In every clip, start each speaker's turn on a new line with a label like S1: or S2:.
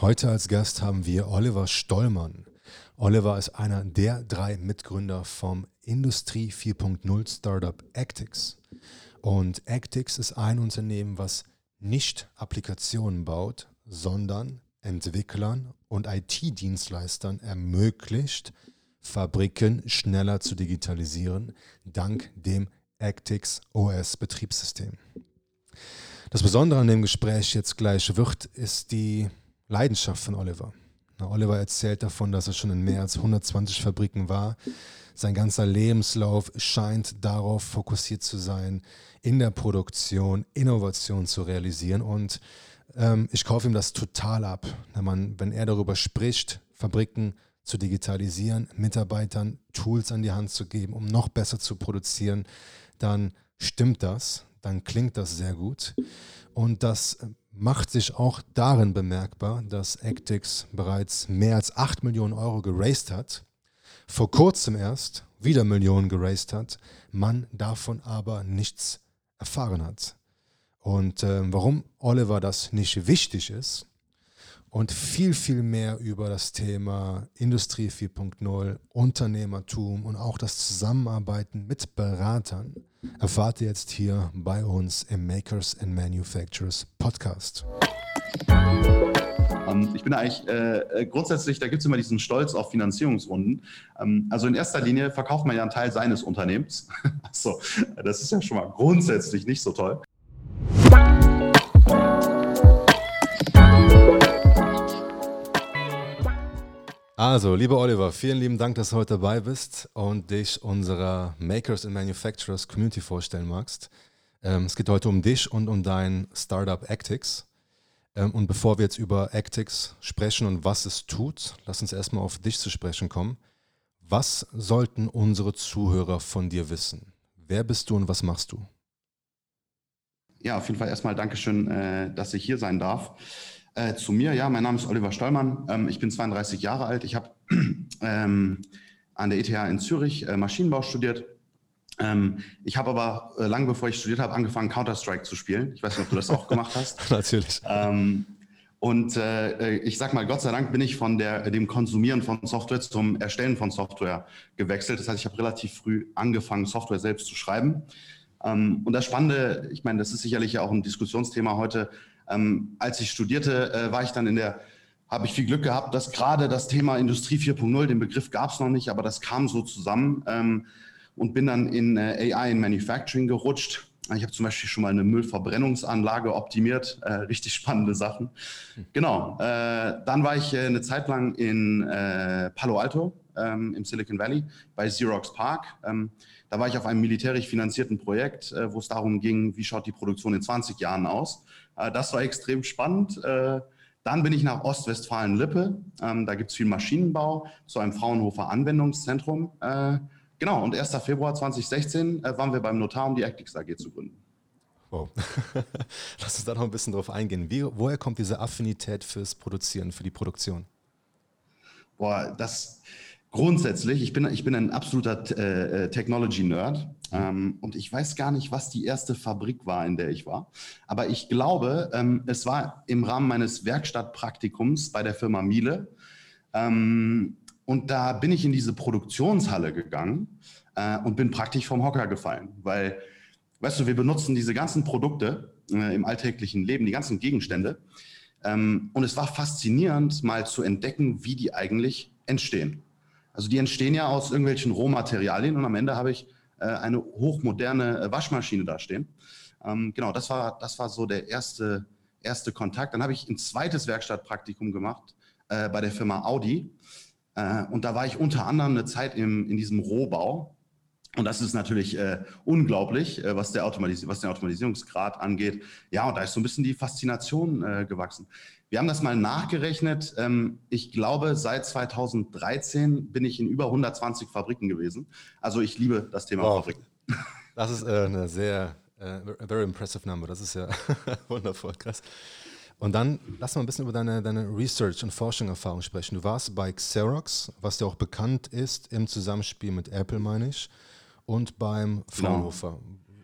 S1: Heute als Gast haben wir Oliver Stollmann. Oliver ist einer der drei Mitgründer vom Industrie 4.0 Startup Actix. Und Actix ist ein Unternehmen, was nicht Applikationen baut, sondern Entwicklern und IT-Dienstleistern ermöglicht, Fabriken schneller zu digitalisieren, dank dem Actix OS Betriebssystem. Das Besondere an dem Gespräch jetzt gleich wird, ist die Leidenschaft von Oliver. Na, Oliver erzählt davon, dass er schon in mehr als 120 Fabriken war. Sein ganzer Lebenslauf scheint darauf fokussiert zu sein, in der Produktion Innovation zu realisieren. Und ähm, ich kaufe ihm das total ab. Wenn, man, wenn er darüber spricht, Fabriken zu digitalisieren, Mitarbeitern Tools an die Hand zu geben, um noch besser zu produzieren, dann stimmt das, dann klingt das sehr gut. Und das macht sich auch darin bemerkbar, dass Actix bereits mehr als 8 Millionen Euro geraced hat, vor kurzem erst wieder Millionen geraced hat, man davon aber nichts erfahren hat. Und äh, warum Oliver das nicht wichtig ist und viel, viel mehr über das Thema Industrie 4.0, Unternehmertum und auch das Zusammenarbeiten mit Beratern erfahrt ihr jetzt hier bei uns im Makers and Manufacturers Podcast.
S2: Ähm, ich bin eigentlich äh, äh grundsätzlich, da gibt es immer diesen Stolz auf Finanzierungsrunden. Ähm, also in erster Linie verkauft man ja einen Teil seines Unternehmens. also, das ist ja schon mal grundsätzlich nicht so toll.
S1: Also, lieber Oliver, vielen lieben Dank, dass du heute dabei bist und dich unserer Makers and Manufacturers Community vorstellen magst. Ähm, es geht heute um dich und um dein Startup Actix. Ähm, und bevor wir jetzt über Actix sprechen und was es tut, lass uns erstmal auf dich zu sprechen kommen. Was sollten unsere Zuhörer von dir wissen? Wer bist du und was machst du?
S2: Ja, auf jeden Fall erstmal Dankeschön, äh, dass ich hier sein darf. Äh, zu mir, ja, mein Name ist Oliver Stollmann. Ähm, ich bin 32 Jahre alt. Ich habe ähm, an der ETH in Zürich äh, Maschinenbau studiert. Ähm, ich habe aber äh, lange bevor ich studiert habe, angefangen Counter-Strike zu spielen. Ich weiß nicht, ob du das auch gemacht hast.
S1: Natürlich.
S2: Ähm, und äh, ich sag mal, Gott sei Dank bin ich von der, dem Konsumieren von Software zum Erstellen von Software gewechselt. Das heißt, ich habe relativ früh angefangen, Software selbst zu schreiben. Ähm, und das Spannende, ich meine, das ist sicherlich ja auch ein Diskussionsthema heute, ähm, als ich studierte, äh, war ich dann in der, habe ich viel Glück gehabt, dass gerade das Thema Industrie 4.0, den Begriff gab es noch nicht, aber das kam so zusammen ähm, und bin dann in äh, AI in Manufacturing gerutscht. Ich habe zum Beispiel schon mal eine Müllverbrennungsanlage optimiert, äh, richtig spannende Sachen. Genau, äh, dann war ich äh, eine Zeit lang in äh, Palo Alto ähm, im Silicon Valley bei Xerox Park. Ähm, da war ich auf einem militärisch finanzierten Projekt, äh, wo es darum ging, wie schaut die Produktion in 20 Jahren aus. Äh, das war extrem spannend. Äh, dann bin ich nach Ostwestfalen-Lippe. Ähm, da gibt es viel Maschinenbau, zu einem Fraunhofer Anwendungszentrum. Äh, genau, und 1. Februar 2016 waren wir beim Notar, um die Actix AG zu gründen.
S1: Wow. Lass uns da noch ein bisschen drauf eingehen. Wie, woher kommt diese Affinität fürs Produzieren, für die Produktion?
S2: Boah, das grundsätzlich, ich bin, ich bin ein absoluter äh, Technology-Nerd. Ähm, und ich weiß gar nicht, was die erste Fabrik war, in der ich war. Aber ich glaube, ähm, es war im Rahmen meines Werkstattpraktikums bei der Firma Miele. Ähm, und da bin ich in diese Produktionshalle gegangen äh, und bin praktisch vom Hocker gefallen. Weil, weißt du, wir benutzen diese ganzen Produkte äh, im alltäglichen Leben, die ganzen Gegenstände. Ähm, und es war faszinierend, mal zu entdecken, wie die eigentlich entstehen. Also die entstehen ja aus irgendwelchen Rohmaterialien und am Ende habe ich äh, eine hochmoderne äh, Waschmaschine dastehen. Ähm, genau, das war, das war so der erste, erste Kontakt. Dann habe ich ein zweites Werkstattpraktikum gemacht äh, bei der Firma Audi. Äh, und da war ich unter anderem eine Zeit im, in diesem Rohbau. Und das ist natürlich äh, unglaublich, äh, was, der was den Automatisierungsgrad angeht. Ja, und da ist so ein bisschen die Faszination äh, gewachsen. Wir haben das mal nachgerechnet. Ähm, ich glaube, seit 2013 bin ich in über 120 Fabriken gewesen. Also ich liebe das Thema wow. Fabriken.
S1: Das ist äh, eine sehr, äh, very impressive number. Das ist ja wundervoll, krass. Und dann lass mal ein bisschen über deine, deine Research- und Forschung-Erfahrung sprechen. Du warst bei Xerox, was ja auch bekannt ist im Zusammenspiel mit Apple, meine ich, und beim genau. Fraunhofer.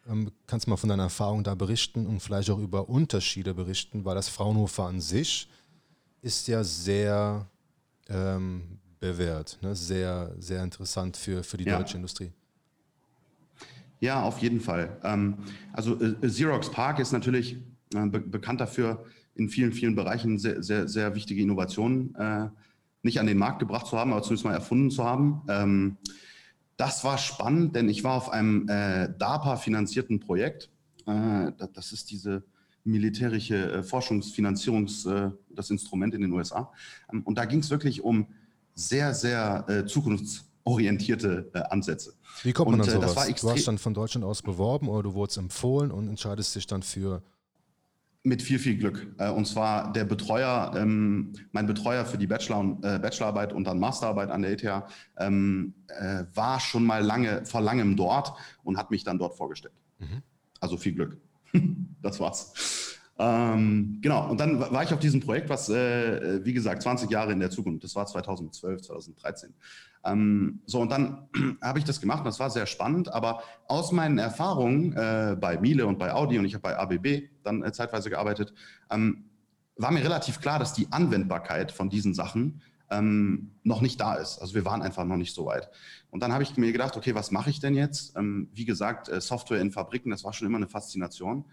S1: Genau. Kannst du mal von deiner Erfahrung da berichten und vielleicht auch über Unterschiede berichten, weil das Fraunhofer an sich ist ja sehr ähm, bewährt, ne? sehr, sehr interessant für, für die ja. deutsche Industrie.
S2: Ja, auf jeden Fall. Ähm, also äh, Xerox Park ist natürlich äh, be bekannt dafür, in vielen, vielen Bereichen sehr, sehr, sehr wichtige Innovationen äh, nicht an den Markt gebracht zu haben, aber zumindest mal erfunden zu haben. Ähm, das war spannend, denn ich war auf einem äh, DARPA-finanzierten Projekt. Äh, das ist diese militärische äh, Forschungsfinanzierungs, äh, das Instrument in den USA. Ähm, und da ging es wirklich um sehr, sehr äh, zukunftsorientierte äh, Ansätze.
S1: Wie kommt man und, dann sowas? du hast dann von Deutschland aus beworben oder du wurdest empfohlen und entscheidest dich dann für
S2: mit viel, viel Glück. Äh, und zwar der Betreuer, ähm, mein Betreuer für die Bachelor und, äh, Bachelorarbeit und dann Masterarbeit an der ETH, ähm, äh, war schon mal lange, vor langem dort und hat mich dann dort vorgestellt. Mhm. Also viel Glück. das war's. Ähm, genau, und dann war ich auf diesem Projekt, was, äh, wie gesagt, 20 Jahre in der Zukunft, das war 2012, 2013. Ähm, so, und dann habe ich das gemacht und das war sehr spannend, aber aus meinen Erfahrungen äh, bei Miele und bei Audi und ich habe bei ABB dann äh, zeitweise gearbeitet, ähm, war mir relativ klar, dass die Anwendbarkeit von diesen Sachen ähm, noch nicht da ist. Also wir waren einfach noch nicht so weit. Und dann habe ich mir gedacht, okay, was mache ich denn jetzt? Ähm, wie gesagt, äh, Software in Fabriken, das war schon immer eine Faszination.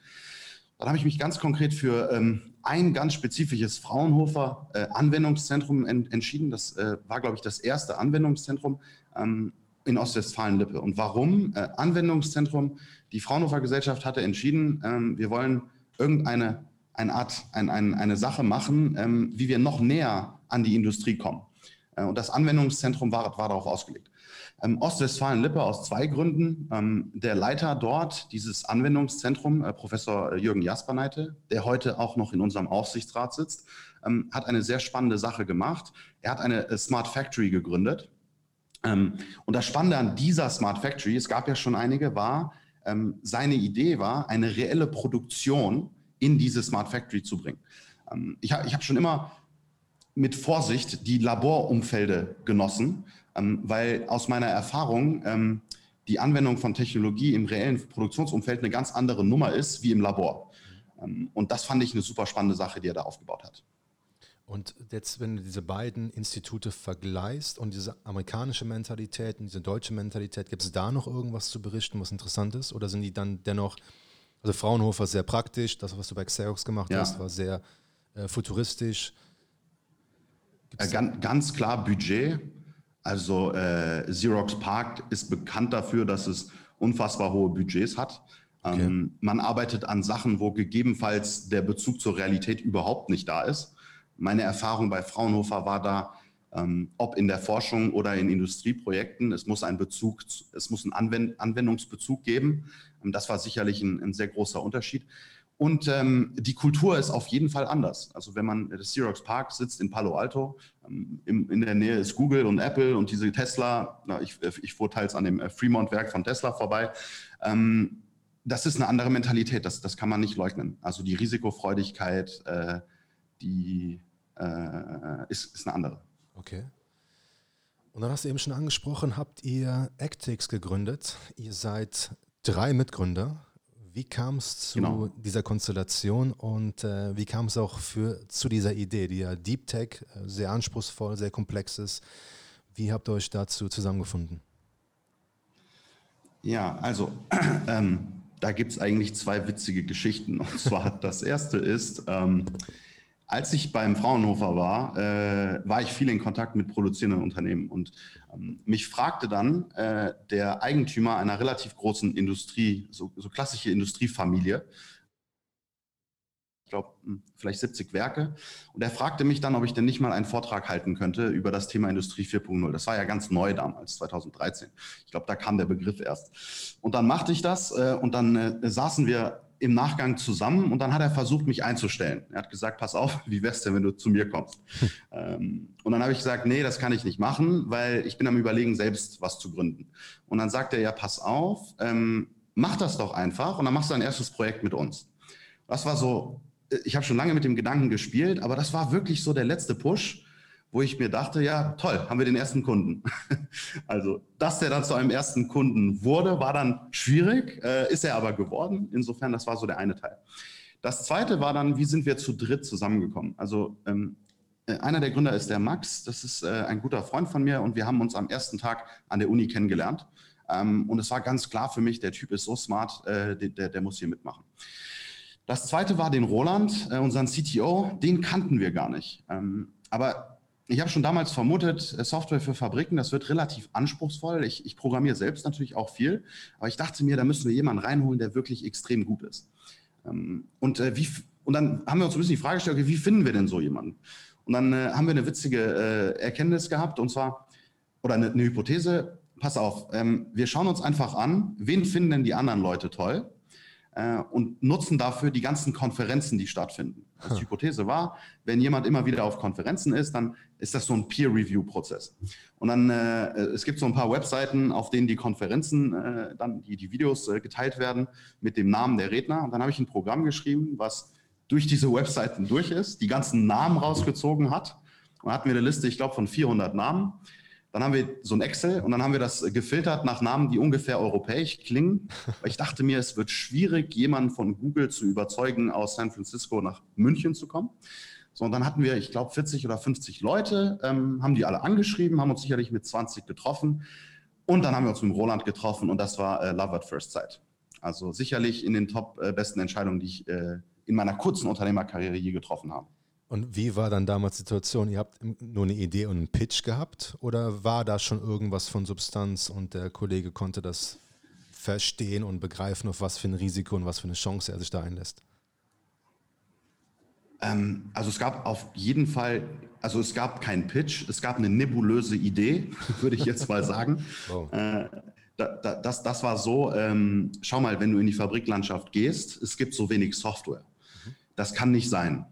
S2: Dann habe ich mich ganz konkret für ähm, ein ganz spezifisches Fraunhofer äh, Anwendungszentrum en entschieden. Das äh, war, glaube ich, das erste Anwendungszentrum ähm, in Ostwestfalen-Lippe. Und warum? Äh, Anwendungszentrum, die Fraunhofer Gesellschaft hatte entschieden, ähm, wir wollen irgendeine eine Art, ein, ein, eine Sache machen, ähm, wie wir noch näher an die Industrie kommen. Äh, und das Anwendungszentrum war, war darauf ausgelegt. Ähm, Ostwestfalen-Lippe aus zwei Gründen. Ähm, der Leiter dort, dieses Anwendungszentrum, äh, Professor Jürgen Jasperneite, der heute auch noch in unserem Aufsichtsrat sitzt, ähm, hat eine sehr spannende Sache gemacht. Er hat eine äh, Smart Factory gegründet. Ähm, und das Spannende an dieser Smart Factory, es gab ja schon einige, war, ähm, seine Idee war, eine reelle Produktion in diese Smart Factory zu bringen. Ähm, ich habe ich hab schon immer mit Vorsicht die Laborumfelde genossen weil aus meiner Erfahrung ähm, die Anwendung von Technologie im reellen Produktionsumfeld eine ganz andere Nummer ist wie im Labor. Ähm, und das fand ich eine super spannende Sache, die er da aufgebaut hat.
S1: Und jetzt, wenn du diese beiden Institute vergleichst und diese amerikanische Mentalität und diese deutsche Mentalität, gibt es da noch irgendwas zu berichten, was interessant ist? Oder sind die dann dennoch, also Fraunhofer sehr praktisch, das, was du bei Xerox gemacht ja. hast, war sehr äh, futuristisch.
S2: Äh, ganz, ganz klar Budget. Also äh, Xerox Park ist bekannt dafür, dass es unfassbar hohe Budgets hat. Okay. Ähm, man arbeitet an Sachen, wo gegebenenfalls der Bezug zur Realität überhaupt nicht da ist. Meine Erfahrung bei Fraunhofer war da, ähm, ob in der Forschung oder in Industrieprojekten, es muss einen Bezug, es muss einen Anwend Anwendungsbezug geben. Ähm, das war sicherlich ein, ein sehr großer Unterschied. Und ähm, die Kultur ist auf jeden Fall anders. Also wenn man, das Xerox Park sitzt in Palo Alto, ähm, im, in der Nähe ist Google und Apple und diese Tesla, na, ich, ich fuhr teils an dem äh, Fremont-Werk von Tesla vorbei. Ähm, das ist eine andere Mentalität, das, das kann man nicht leugnen. Also die Risikofreudigkeit, äh, die äh, ist, ist eine andere.
S1: Okay. Und dann hast du eben schon angesprochen, habt ihr Actix gegründet. Ihr seid drei Mitgründer. Wie kam es zu genau. dieser Konstellation und äh, wie kam es auch für, zu dieser Idee, die ja Deep Tech äh, sehr anspruchsvoll, sehr komplex ist? Wie habt ihr euch dazu zusammengefunden?
S2: Ja, also ähm, da gibt es eigentlich zwei witzige Geschichten. Und zwar das erste ist, ähm, als ich beim Fraunhofer war, äh, war ich viel in Kontakt mit produzierenden Unternehmen und ähm, mich fragte dann äh, der Eigentümer einer relativ großen Industrie, so, so klassische Industriefamilie, ich glaube, hm, vielleicht 70 Werke. Und er fragte mich dann, ob ich denn nicht mal einen Vortrag halten könnte über das Thema Industrie 4.0. Das war ja ganz neu damals, 2013. Ich glaube, da kam der Begriff erst. Und dann machte ich das äh, und dann äh, saßen wir im Nachgang zusammen und dann hat er versucht, mich einzustellen. Er hat gesagt, pass auf, wie wär's denn, wenn du zu mir kommst? ähm, und dann habe ich gesagt, nee, das kann ich nicht machen, weil ich bin am überlegen, selbst was zu gründen. Und dann sagt er, ja, pass auf, ähm, mach das doch einfach und dann machst du ein erstes Projekt mit uns. Das war so, ich habe schon lange mit dem Gedanken gespielt, aber das war wirklich so der letzte Push wo ich mir dachte, ja, toll, haben wir den ersten Kunden. also, dass der dann zu einem ersten Kunden wurde, war dann schwierig, äh, ist er aber geworden. Insofern, das war so der eine Teil. Das zweite war dann, wie sind wir zu dritt zusammengekommen? Also, ähm, äh, einer der Gründer ist der Max, das ist äh, ein guter Freund von mir und wir haben uns am ersten Tag an der Uni kennengelernt. Ähm, und es war ganz klar für mich, der Typ ist so smart, äh, der, der muss hier mitmachen. Das zweite war den Roland, äh, unseren CTO, den kannten wir gar nicht. Ähm, aber ich habe schon damals vermutet, äh, Software für Fabriken, das wird relativ anspruchsvoll. Ich, ich, programmiere selbst natürlich auch viel, aber ich dachte mir, da müssen wir jemanden reinholen, der wirklich extrem gut ist. Ähm, und, äh, wie, und dann haben wir uns ein bisschen die Frage gestellt, okay, wie finden wir denn so jemanden? Und dann äh, haben wir eine witzige Erkenntnis gehabt, und zwar, oder eine, eine Hypothese, pass auf, ähm, wir schauen uns einfach an, wen finden denn die anderen Leute toll? Äh, und nutzen dafür die ganzen Konferenzen, die stattfinden. Also die Hypothese war, wenn jemand immer wieder auf Konferenzen ist, dann ist das so ein Peer-Review-Prozess. Und dann, äh, es gibt so ein paar Webseiten, auf denen die Konferenzen, äh, dann die, die Videos äh, geteilt werden mit dem Namen der Redner. Und dann habe ich ein Programm geschrieben, was durch diese Webseiten durch ist, die ganzen Namen rausgezogen hat. Und hatten wir eine Liste, ich glaube, von 400 Namen. Dann haben wir so ein Excel und dann haben wir das gefiltert nach Namen, die ungefähr europäisch klingen. Ich dachte mir, es wird schwierig, jemanden von Google zu überzeugen, aus San Francisco nach München zu kommen. So, und dann hatten wir, ich glaube, 40 oder 50 Leute, ähm, haben die alle angeschrieben, haben uns sicherlich mit 20 getroffen. Und dann haben wir uns mit Roland getroffen und das war äh, Love at First Sight. Also sicherlich in den top äh, besten Entscheidungen, die ich äh, in meiner kurzen Unternehmerkarriere je getroffen habe.
S1: Und wie war dann damals die Situation? Ihr habt nur eine Idee und einen Pitch gehabt oder war da schon irgendwas von Substanz und der Kollege konnte das verstehen und begreifen, auf was für ein Risiko und was für eine Chance er sich da einlässt?
S2: Ähm, also es gab auf jeden Fall, also es gab keinen Pitch, es gab eine nebulöse Idee, würde ich jetzt mal sagen. Wow. Äh, da, da, das, das war so, ähm, schau mal, wenn du in die Fabriklandschaft gehst, es gibt so wenig Software. Mhm. Das kann nicht sein.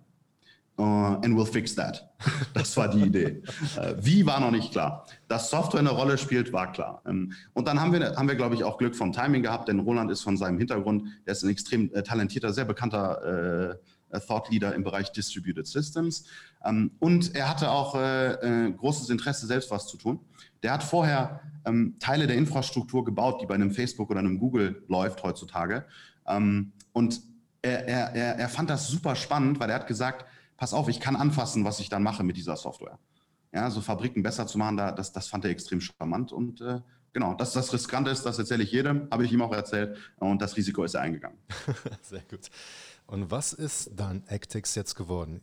S2: Uh, and we'll fix that. Das war die Idee. Uh, wie war noch nicht klar. Dass Software eine Rolle spielt, war klar. Um, ähm, und dann haben wir, haben wir, glaube ich, auch Glück vom Timing gehabt, denn Roland ist von seinem Hintergrund, der ist ein extrem äh, talentierter, sehr bekannter äh, Thought Leader im Bereich Distributed Systems. Um, und er hatte auch äh, äh, großes Interesse, selbst was zu tun. Der hat vorher ähm, Teile der Infrastruktur gebaut, die bei einem Facebook oder einem Google läuft heutzutage. Ähm, und er, er, er fand das super spannend, weil er hat gesagt, pass auf, ich kann anfassen, was ich dann mache mit dieser Software. Ja, so Fabriken besser zu machen, da, das, das fand er extrem charmant und äh, genau, dass das riskant ist, das erzähle ich jedem, habe ich ihm auch erzählt und das Risiko ist er eingegangen.
S1: Sehr gut. Und was ist dann Actix jetzt geworden?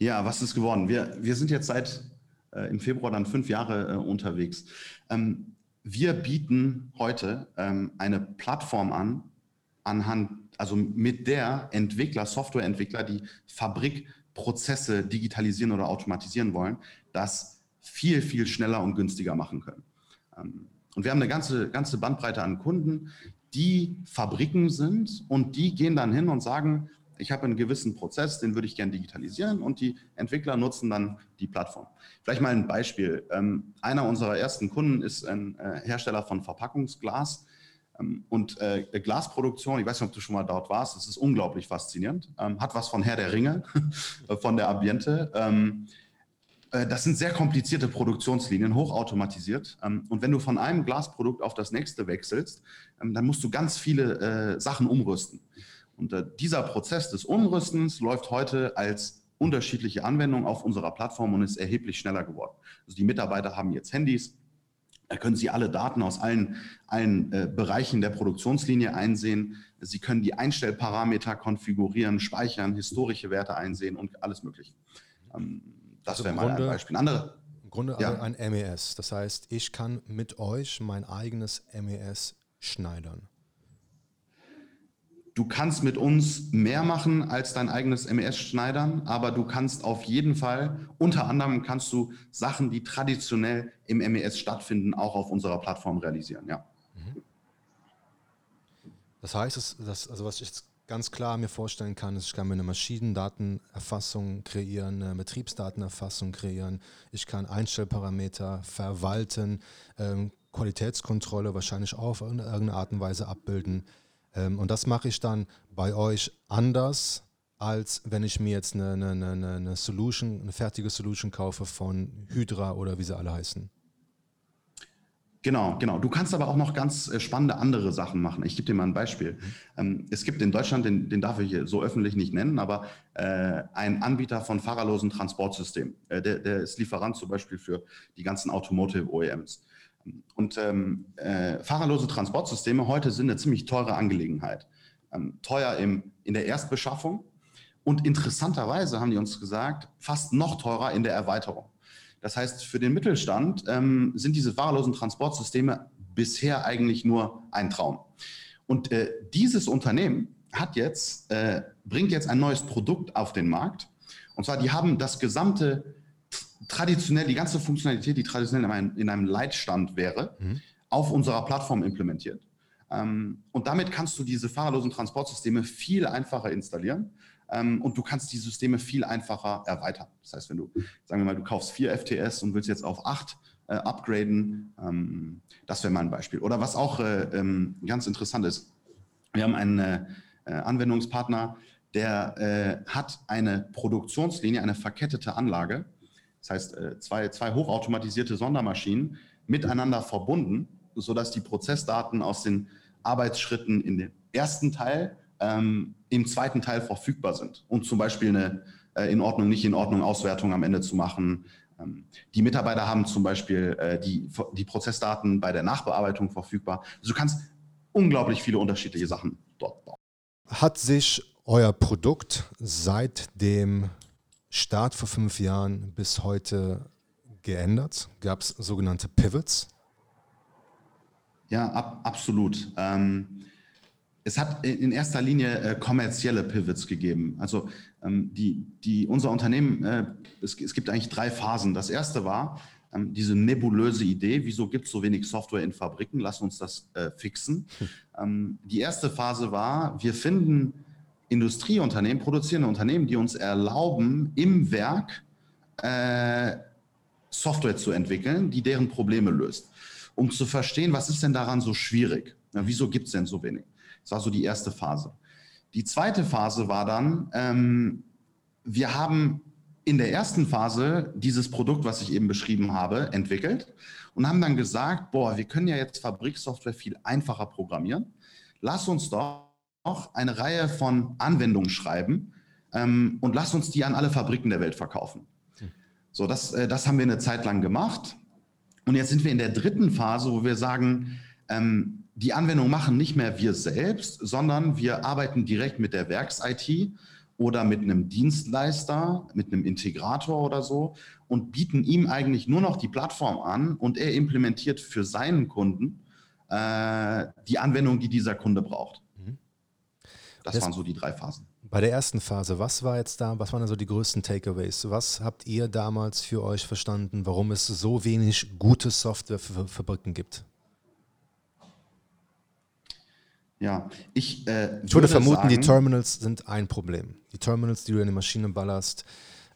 S2: Ja, was ist geworden? Wir, wir sind jetzt seit äh, im Februar dann fünf Jahre äh, unterwegs. Ähm, wir bieten heute ähm, eine Plattform an, anhand also mit der Entwickler, Softwareentwickler, die Fabrikprozesse digitalisieren oder automatisieren wollen, das viel, viel schneller und günstiger machen können. Ähm, und wir haben eine ganze, ganze Bandbreite an Kunden, die Fabriken sind und die gehen dann hin und sagen, ich habe einen gewissen Prozess, den würde ich gerne digitalisieren und die Entwickler nutzen dann die Plattform. Vielleicht mal ein Beispiel. Ähm, einer unserer ersten Kunden ist ein äh, Hersteller von Verpackungsglas und äh, Glasproduktion, ich weiß nicht, ob du schon mal dort warst, das ist unglaublich faszinierend. Ähm, hat was von Herr der Ringe, von der Ambiente. Ähm, äh, das sind sehr komplizierte Produktionslinien, hochautomatisiert. Ähm, und wenn du von einem Glasprodukt auf das nächste wechselst, ähm, dann musst du ganz viele äh, Sachen umrüsten. Und äh, dieser Prozess des Umrüstens läuft heute als unterschiedliche Anwendung auf unserer Plattform und ist erheblich schneller geworden. Also die Mitarbeiter haben jetzt Handys, da können Sie alle Daten aus allen, allen äh, Bereichen der Produktionslinie einsehen. Sie können die Einstellparameter konfigurieren, speichern, historische Werte einsehen und alles Mögliche. Ähm, das also wäre mal ein Beispiel.
S1: Andere, Im Grunde ja. ein MES. Das heißt, ich kann mit euch mein eigenes MES schneidern
S2: du kannst mit uns mehr machen als dein eigenes MES schneidern, aber du kannst auf jeden Fall, unter anderem kannst du Sachen, die traditionell im MES stattfinden, auch auf unserer Plattform realisieren, ja. Mhm.
S1: Das heißt, dass, also was ich jetzt ganz klar mir vorstellen kann, ist, ich kann mir eine Maschinendatenerfassung kreieren, eine Betriebsdatenerfassung kreieren, ich kann Einstellparameter verwalten, ähm, Qualitätskontrolle wahrscheinlich auch in irgendeiner Art und Weise abbilden. Ähm, und das mache ich dann bei euch anders, als wenn ich mir jetzt eine, eine, eine, eine Solution, eine fertige Solution kaufe von Hydra oder wie sie alle heißen.
S2: Genau, genau. Du kannst aber auch noch ganz äh, spannende andere Sachen machen. Ich gebe dir mal ein Beispiel. Ähm, es gibt in Deutschland, den, den darf ich so öffentlich nicht nennen, aber äh, ein Anbieter von fahrerlosen Transportsystemen. Äh, der, der, ist Lieferant zum Beispiel für die ganzen Automotive OEMs. Und ähm, äh, fahrerlose Transportsysteme heute sind eine ziemlich teure Angelegenheit. Ähm, teuer im, in der Erstbeschaffung und interessanterweise haben die uns gesagt, fast noch teurer in der Erweiterung. Das heißt, für den Mittelstand ähm, sind diese fahrerlosen Transportsysteme bisher eigentlich nur ein Traum. Und äh, dieses Unternehmen hat jetzt, äh, bringt jetzt ein neues Produkt auf den Markt. Und zwar, die haben das gesamte, traditionell, die ganze Funktionalität, die traditionell in einem, in einem Leitstand wäre, mhm. auf unserer Plattform implementiert. Ähm, und damit kannst du diese fahrerlosen Transportsysteme viel einfacher installieren ähm, und du kannst die Systeme viel einfacher erweitern. Das heißt, wenn du, sagen wir mal, du kaufst vier FTS und willst jetzt auf acht äh, upgraden, ähm, das wäre mal ein Beispiel. Oder was auch äh, ähm, ganz interessant ist, wir haben einen äh, Anwendungspartner, der äh, hat eine Produktionslinie, eine verkettete Anlage. Das heißt, äh, zwei, zwei hochautomatisierte Sondermaschinen miteinander verbunden, sodass die Prozessdaten aus den Arbeitsschritten in den ersten Teil ähm, im zweiten Teil verfügbar sind und zum Beispiel eine äh, in Ordnung, nicht in Ordnung Auswertung am Ende zu machen. Ähm, die Mitarbeiter haben zum Beispiel äh, die, die Prozessdaten bei der Nachbearbeitung verfügbar. Also du kannst unglaublich viele unterschiedliche Sachen dort bauen.
S1: Hat sich euer Produkt seit dem Start vor fünf Jahren bis heute geändert? Gab es sogenannte Pivots?
S2: Ja, ab, absolut. Ähm, es hat in erster Linie äh, kommerzielle Pivots gegeben. Also ähm, die, die, unser Unternehmen, äh, es, es, gibt eigentlich drei Phasen. Das erste war ähm, diese nebulöse Idee, wieso gibt es so wenig Software in Fabriken? Lass uns das äh, fixen. Hm. Die erste Phase war, wir finden Industrieunternehmen, produzierende Unternehmen, die uns erlauben, im Werk äh, Software zu entwickeln, die deren Probleme löst. Um zu verstehen, was ist denn daran so schwierig? Ja, wieso gibt es denn so wenig? Das war so die erste Phase. Die zweite Phase war dann, ähm, wir haben in der ersten Phase dieses Produkt, was ich eben beschrieben habe, entwickelt und haben dann gesagt, boah, wir können ja jetzt Fabriksoftware viel einfacher programmieren. Lass uns doch eine Reihe von Anwendungen schreiben ähm, und lass uns die an alle Fabriken der Welt verkaufen. So, das, äh, das haben wir eine Zeit lang gemacht. Und jetzt sind wir in der dritten Phase, wo wir sagen, ähm, die Anwendung machen nicht mehr wir selbst, sondern wir arbeiten direkt mit der Werks-IT oder mit einem Dienstleister, mit einem Integrator oder so und bieten ihm eigentlich nur noch die Plattform an und er implementiert für seinen Kunden äh, die Anwendung, die dieser Kunde braucht. Das, das waren so die drei Phasen.
S1: Bei der ersten Phase, was war jetzt da, was waren also die größten Takeaways? Was habt ihr damals für euch verstanden, warum es so wenig gute Software für Fabriken gibt?
S2: Ja, ich,
S1: äh, ich würde vermuten, sagen, die Terminals sind ein Problem. Die Terminals, die du in die Maschine ballerst,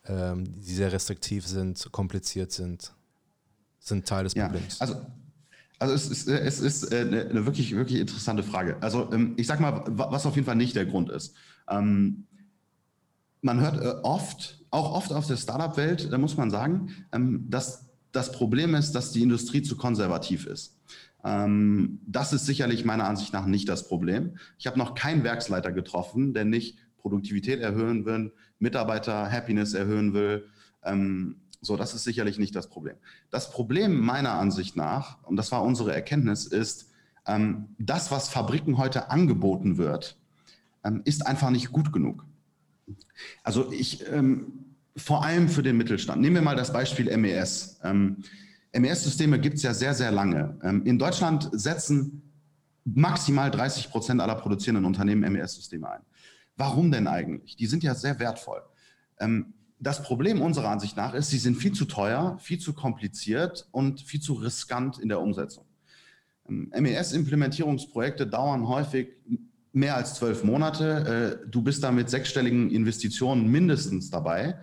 S1: ähm, die sehr restriktiv sind, kompliziert sind, sind Teil des ja, Problems.
S2: Also, also es ist, äh, es ist äh, eine, eine wirklich, wirklich interessante Frage. Also ähm, ich sage mal, was auf jeden Fall nicht der Grund ist. Ähm, man hört äh, oft, auch oft aus der Startup-Welt, da muss man sagen, ähm, dass das Problem ist, dass die Industrie zu konservativ ist. Das ist sicherlich meiner Ansicht nach nicht das Problem. Ich habe noch keinen Werksleiter getroffen, der nicht Produktivität erhöhen will, Mitarbeiter-Happiness erhöhen will. So, das ist sicherlich nicht das Problem. Das Problem meiner Ansicht nach, und das war unsere Erkenntnis, ist, ähm, das, was Fabriken heute angeboten wird, ähm, ist einfach nicht gut genug. Also ich, ähm, vor allem für den Mittelstand. Nehmen wir mal das Beispiel MES. Ähm, MES-Systeme gibt es ja sehr, sehr lange. Ähm, in Deutschland setzen maximal 30 Prozent aller produzierenden Unternehmen MES-Systeme ein. Warum denn eigentlich? Die sind ja sehr wertvoll. Ähm, das Problem unserer Ansicht nach ist, sie sind viel zu teuer, viel zu kompliziert und viel zu riskant in der Umsetzung. Ähm, MES-Implementierungsprojekte dauern häufig mehr als zwölf Monate. Äh, du bist da mit sechsstelligen Investitionen mindestens dabei.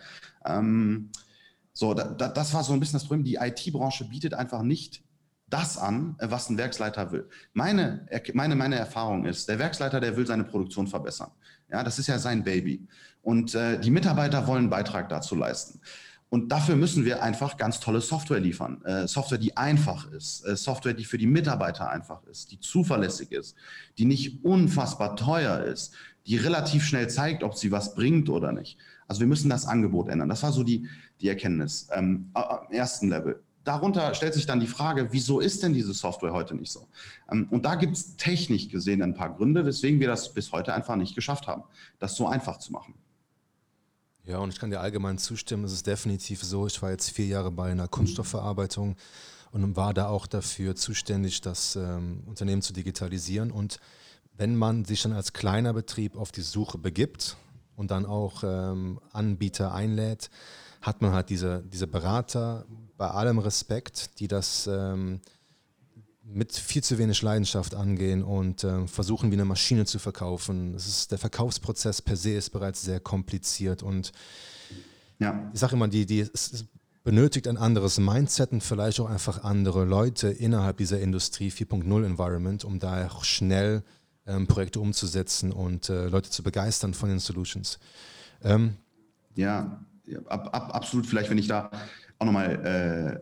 S2: So, da, da, das war so ein bisschen das Problem. Die IT-Branche bietet einfach nicht das an, äh, was ein Werksleiter will. Meine, meine, meine Erfahrung ist, der Werksleiter, der will seine Produktion verbessern. Ja, das ist ja sein Baby. Und äh, die Mitarbeiter wollen einen Beitrag dazu leisten. Und dafür müssen wir einfach ganz tolle Software liefern. Äh, Software, die einfach ist, äh, Software, die für die Mitarbeiter einfach ist, die zuverlässig ist, die nicht unfassbar teuer ist, die relativ schnell zeigt, ob sie was bringt oder nicht. Also wir müssen das Angebot ändern. Das war so die, die Erkenntnis ähm, am ersten Level. Darunter stellt sich dann die Frage, wieso ist denn diese Software heute nicht so? Ähm, und da gibt es technisch gesehen ein paar Gründe, weswegen wir das bis heute einfach nicht geschafft haben, das so einfach zu machen.
S1: Ja, und ich kann dir allgemein zustimmen, es ist definitiv so. Ich war jetzt vier Jahre bei einer Kunststoffverarbeitung und war da auch dafür zuständig, das ähm, Unternehmen zu digitalisieren. Und wenn man sich dann als kleiner Betrieb auf die Suche begibt und dann auch ähm, Anbieter einlädt, hat man halt diese, diese Berater, bei allem Respekt, die das ähm, mit viel zu wenig Leidenschaft angehen und äh, versuchen, wie eine Maschine zu verkaufen. Das ist, der Verkaufsprozess per se ist bereits sehr kompliziert und ja. ich sage immer, die, die, es benötigt ein anderes Mindset und vielleicht auch einfach andere Leute innerhalb dieser Industrie 4.0 Environment, um da auch schnell ähm, Projekte umzusetzen und äh, Leute zu begeistern von den Solutions.
S2: Ähm, ja, ab, ab, absolut. Vielleicht, wenn ich da auch nochmal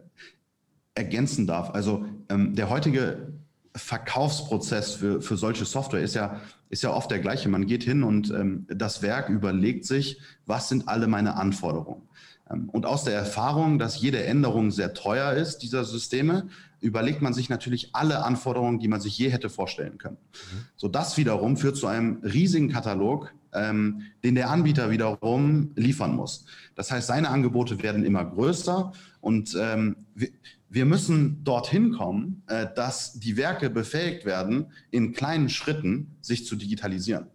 S2: äh, ergänzen darf. Also ähm, der heutige Verkaufsprozess für, für solche Software ist ja, ist ja oft der gleiche. Man geht hin und ähm, das Werk überlegt sich, was sind alle meine Anforderungen. Ähm, und aus der Erfahrung, dass jede Änderung sehr teuer ist, dieser Systeme, überlegt man sich natürlich alle Anforderungen, die man sich je hätte vorstellen können. Mhm. So das wiederum führt zu einem riesigen Katalog, ähm, den der Anbieter wiederum liefern muss. Das heißt, seine Angebote werden immer größer und ähm, wir, wir müssen dorthin kommen, äh, dass die Werke befähigt werden, in kleinen Schritten sich zu digitalisieren.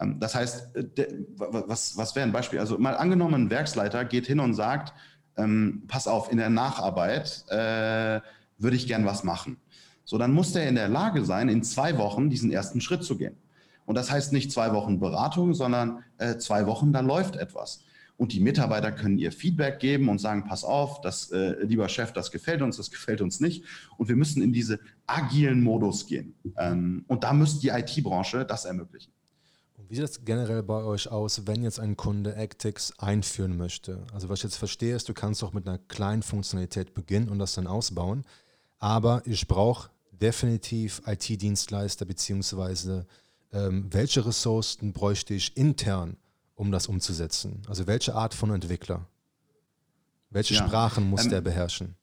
S2: Ähm, das heißt, äh, was, was wäre ein Beispiel? Also mal angenommen, ein Werksleiter geht hin und sagt, ähm, pass auf, in der Nacharbeit äh, würde ich gern was machen. So, dann muss der in der Lage sein, in zwei Wochen diesen ersten Schritt zu gehen. Und das heißt nicht zwei Wochen Beratung, sondern äh, zwei Wochen, da läuft etwas. Und die Mitarbeiter können ihr Feedback geben und sagen, pass auf, das, äh, lieber Chef, das gefällt uns, das gefällt uns nicht. Und wir müssen in diese agilen Modus gehen. Ähm, und da müsste die IT-Branche das ermöglichen.
S1: Wie sieht das generell bei euch aus, wenn jetzt ein Kunde Actix einführen möchte? Also was ich jetzt verstehe, ist, du kannst auch mit einer kleinen Funktionalität beginnen und das dann ausbauen. Aber ich brauche definitiv IT-Dienstleister beziehungsweise ähm, welche Ressourcen bräuchte ich intern, um das umzusetzen? Also welche Art von Entwickler? Welche ja, Sprachen muss ähm, der beherrschen?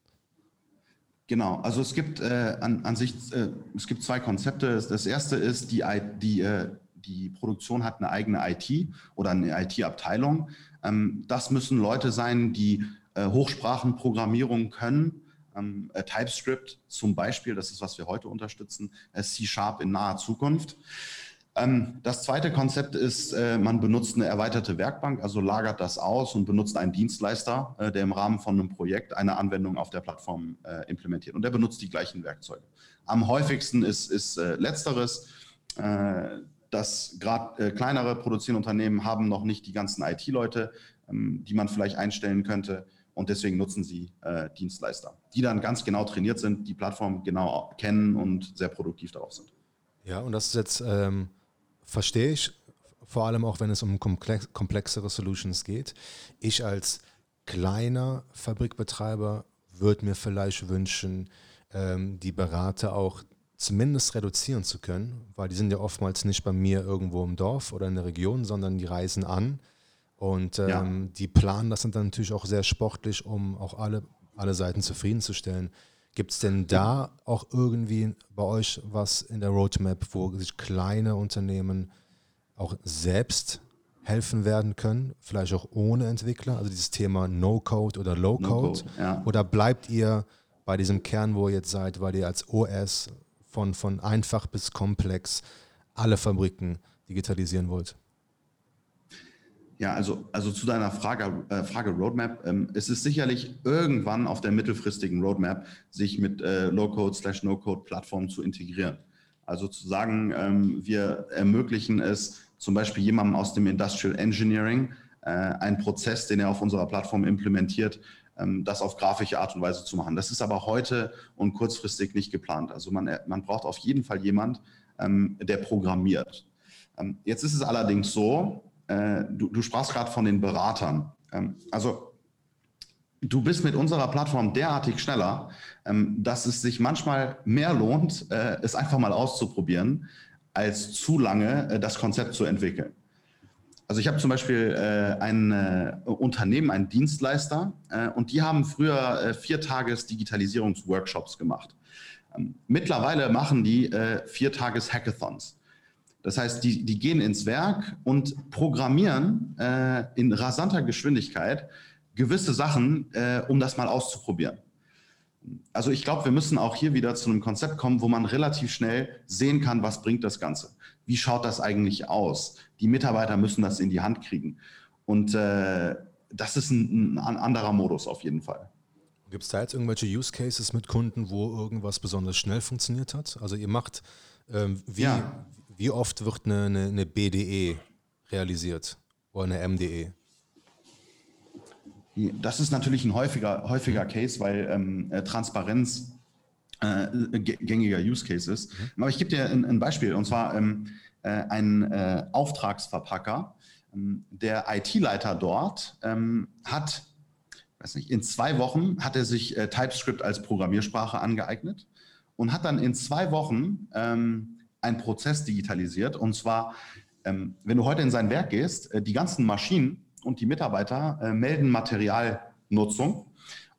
S2: Genau, also es gibt äh, an, an, sich, äh, es gibt zwei Konzepte. Das erste ist, die, die, äh, die Produktion hat eine eigene IT oder eine IT-Abteilung. Ähm, das müssen Leute sein, die äh, Hochsprachenprogrammierung können. Ähm, äh, TypeScript zum Beispiel, das ist, was wir heute unterstützen, äh, C-Sharp in naher Zukunft. Ähm, das zweite Konzept ist, äh, man benutzt eine erweiterte Werkbank, also lagert das aus und benutzt einen Dienstleister, äh, der im Rahmen von einem Projekt eine Anwendung auf der Plattform äh, implementiert. Und der benutzt die gleichen Werkzeuge. Am häufigsten ist, ist letzteres. dass gerade kleinere produzierende Unternehmen haben noch nicht die ganzen IT-Leute, ähm, die man vielleicht einstellen könnte. Und deswegen nutzen sie Dienstleister, die dann ganz genau trainiert sind, die Plattform genau kennen und sehr produktiv darauf sind.
S1: Ja, und das ist jetzt ähm verstehe ich, vor allem auch wenn es um komplex, komplexere Solutions geht. Ich als kleiner Fabrikbetreiber würde mir vielleicht wünschen, ähm, die Berater auch zumindest reduzieren zu können, weil die sind ja oftmals nicht bei mir irgendwo im Dorf oder in der Region, sondern die reisen an und ähm, ja. die planen das dann natürlich auch sehr sportlich, um auch alle, alle Seiten zufriedenzustellen. Gibt es denn da auch irgendwie bei euch was in der Roadmap, wo sich kleine Unternehmen auch selbst helfen werden können, vielleicht auch ohne Entwickler, also dieses Thema No-Code oder Low-Code? No ja. Oder bleibt ihr bei diesem Kern, wo ihr jetzt seid, weil ihr als OS von, von einfach bis komplex alle Fabriken digitalisieren wollt?
S2: Ja, also, also zu deiner Frage, äh, Frage Roadmap. Ähm, es ist sicherlich irgendwann auf der mittelfristigen Roadmap, sich mit äh, Low-Code slash No-Code-Plattformen zu integrieren. Also zu sagen, ähm, wir ermöglichen es zum Beispiel jemandem aus dem Industrial Engineering, äh, einen Prozess, den er auf unserer Plattform implementiert, ähm, das auf grafische Art und Weise zu machen. Das ist aber heute und kurzfristig nicht geplant. Also man, man braucht auf jeden Fall jemand, ähm, der programmiert. Ähm, jetzt ist es allerdings so, äh, du, du sprachst gerade von den Beratern. Ähm, also du bist mit unserer Plattform derartig schneller, ähm, dass es sich manchmal mehr lohnt, äh, es einfach mal auszuprobieren, als zu lange äh, das Konzept zu entwickeln. Also ich habe zum Beispiel äh, ein äh, Unternehmen, einen Dienstleister, äh, und die haben früher äh, vier Tages Digitalisierungsworkshops gemacht. Ähm, mittlerweile machen die äh, vier Tages Hackathons. Das heißt, die, die gehen ins Werk und programmieren äh, in rasanter Geschwindigkeit gewisse Sachen, um das mal auszuprobieren. Also ich glaube, wir müssen auch hier wieder zu einem Konzept kommen, wo man relativ schnell sehen kann, was bringt das Ganze. Wie schaut das eigentlich aus? Die Mitarbeiter müssen das in die Hand kriegen. Und äh, das ist ein, ein, anderer Modus auf jeden Fall.
S1: Gibt es da jetzt irgendwelche Use Cases mit Kunden, wo irgendwas besonders schnell funktioniert hat? Also ihr macht, ähm, wie, ja. Wie oft wird eine, eine, eine BDE realisiert oder eine MDE?
S2: Das ist natürlich ein häufiger, häufiger Case, weil ähm, äh, Transparenz äh, gängiger Use Case ist. Mhm. Aber ich gebe dir ein, ein, Beispiel, und zwar ähm, äh, ein äh, Auftragsverpacker. Ähm, der IT-Leiter dort ähm, hat, weiß nicht, in zwei Wochen hat er sich äh, TypeScript als Programmiersprache angeeignet und hat dann in zwei Wochen ähm, einen Prozess digitalisiert. Und zwar, ähm, wenn du heute in sein Werk gehst, äh, die ganzen Maschinen, und die Mitarbeiter äh, melden Materialnutzung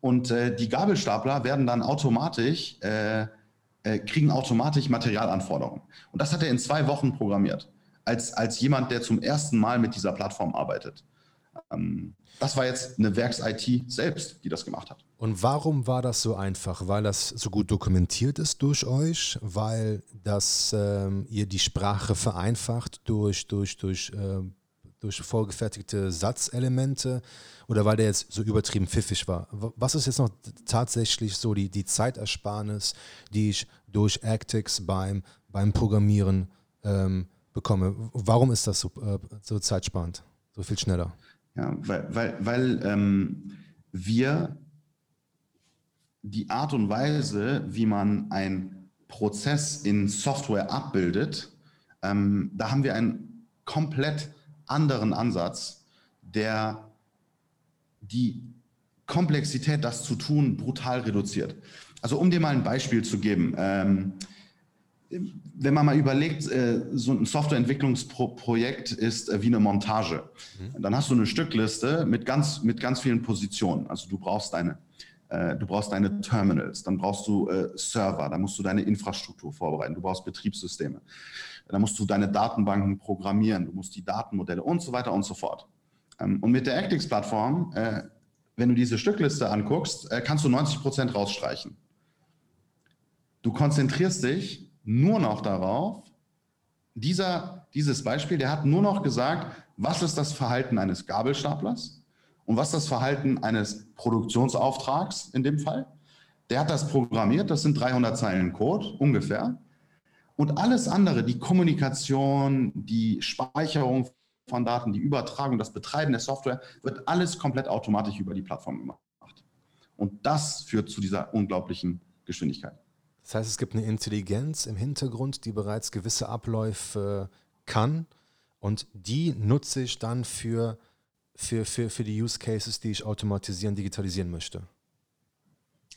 S2: und äh, die Gabelstapler werden dann automatisch, äh, äh, kriegen automatisch Materialanforderungen. Und das hat er in zwei Wochen programmiert, als, als jemand, der zum ersten Mal mit dieser Plattform arbeitet. Ähm, das war jetzt eine Werks-IT selbst, die das gemacht hat.
S1: Und warum war das so einfach? Weil das so gut dokumentiert ist durch euch, weil das ähm, ihr die Sprache vereinfacht durch, durch, durch äh, durch vorgefertigte Satzelemente oder weil der jetzt so übertrieben pfiffig war? Was ist jetzt noch tatsächlich so die, die Zeitersparnis, die ich durch Actix beim, beim Programmieren ähm, bekomme? Warum ist das so, äh, so zeitsparend, so viel schneller?
S2: Ja, weil, weil, weil ähm, wir die Art und Weise, wie man einen Prozess in Software abbildet, ähm, da haben wir ein komplett anderen Ansatz, der die Komplexität, das zu tun, brutal reduziert. Also um dir mal ein Beispiel zu geben, ähm, wenn man mal überlegt, äh, so ein Softwareentwicklungsprojekt ist äh, wie eine Montage. Mhm. Dann hast du eine Stückliste mit ganz, mit ganz vielen Positionen. Also du brauchst deine, äh, du brauchst deine Terminals, dann brauchst du Server, dann musst du deine Infrastruktur vorbereiten, du brauchst Betriebssysteme. Da musst du deine Datenbanken programmieren, du musst die Datenmodelle und so weiter und so fort. Ähm, und mit der Actix-Plattform, wenn du diese Stückliste anguckst, kannst du 90 Prozent rausstreichen. Du konzentrierst dich nur noch darauf, dieser, dieses Beispiel, der hat nur noch gesagt, was ist das Verhalten eines Gabelstaplers und was das Verhalten eines Produktionsauftrags in dem Fall. Der hat das programmiert, das sind 300 Zeilen Code ungefähr. Und alles andere, die Kommunikation, die Speicherung von Daten, die Übertragung, das Betreiben der Software, wird alles komplett automatisch über die Plattform gemacht. Und das führt zu dieser unglaublichen Geschwindigkeit.
S1: Das heißt, es gibt eine Intelligenz im Hintergrund, die bereits gewisse Abläufe kann und die nutze ich dann für, für, für, für die Use Cases, die ich automatisieren, digitalisieren möchte.